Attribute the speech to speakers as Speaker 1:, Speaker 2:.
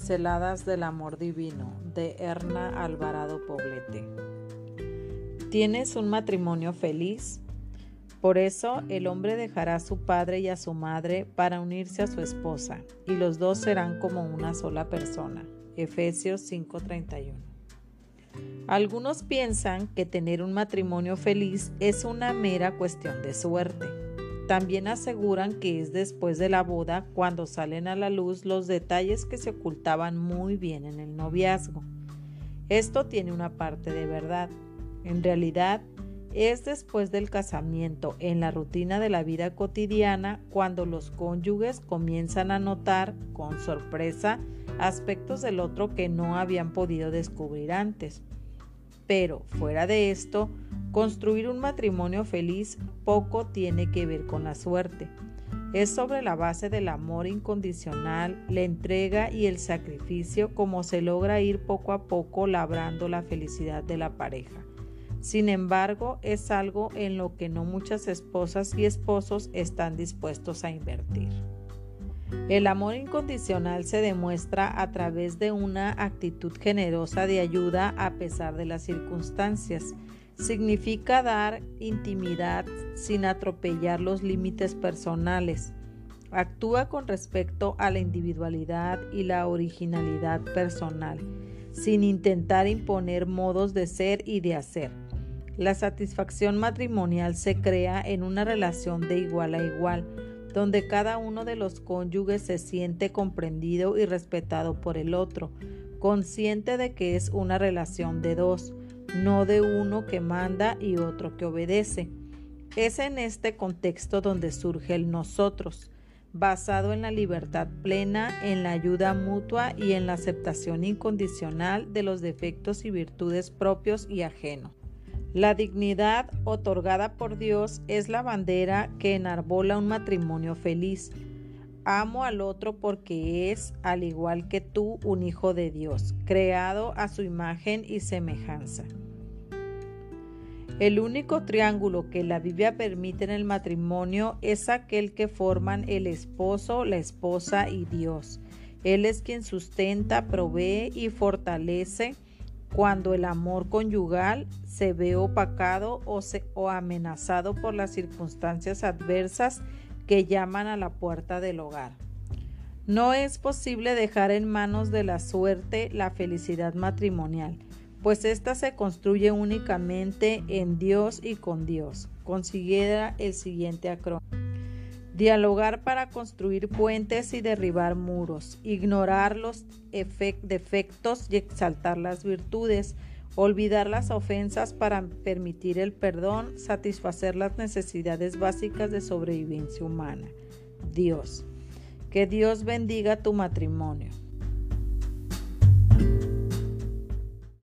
Speaker 1: Pinceladas del Amor Divino de Erna Alvarado Poblete. ¿Tienes un matrimonio feliz? Por eso el hombre dejará a su padre y a su madre para unirse a su esposa, y los dos serán como una sola persona. Efesios 5:31. Algunos piensan que tener un matrimonio feliz es una mera cuestión de suerte. También aseguran que es después de la boda cuando salen a la luz los detalles que se ocultaban muy bien en el noviazgo. Esto tiene una parte de verdad. En realidad, es después del casamiento, en la rutina de la vida cotidiana, cuando los cónyuges comienzan a notar, con sorpresa, aspectos del otro que no habían podido descubrir antes. Pero, fuera de esto, Construir un matrimonio feliz poco tiene que ver con la suerte. Es sobre la base del amor incondicional, la entrega y el sacrificio como se logra ir poco a poco labrando la felicidad de la pareja. Sin embargo, es algo en lo que no muchas esposas y esposos están dispuestos a invertir. El amor incondicional se demuestra a través de una actitud generosa de ayuda a pesar de las circunstancias significa dar intimidad sin atropellar los límites personales. Actúa con respecto a la individualidad y la originalidad personal, sin intentar imponer modos de ser y de hacer. La satisfacción matrimonial se crea en una relación de igual a igual, donde cada uno de los cónyuges se siente comprendido y respetado por el otro, consciente de que es una relación de dos no de uno que manda y otro que obedece. Es en este contexto donde surge el nosotros, basado en la libertad plena, en la ayuda mutua y en la aceptación incondicional de los defectos y virtudes propios y ajenos. La dignidad otorgada por Dios es la bandera que enarbola un matrimonio feliz. Amo al otro porque es, al igual que tú, un hijo de Dios, creado a su imagen y semejanza. El único triángulo que la Biblia permite en el matrimonio es aquel que forman el esposo, la esposa y Dios. Él es quien sustenta, provee y fortalece cuando el amor conyugal se ve opacado o, o amenazado por las circunstancias adversas que llaman a la puerta del hogar. No es posible dejar en manos de la suerte la felicidad matrimonial pues ésta se construye únicamente en Dios y con Dios. Considera el siguiente acrónimo. Dialogar para construir puentes y derribar muros, ignorar los defectos y exaltar las virtudes, olvidar las ofensas para permitir el perdón, satisfacer las necesidades básicas de sobrevivencia humana. Dios. Que Dios bendiga tu matrimonio.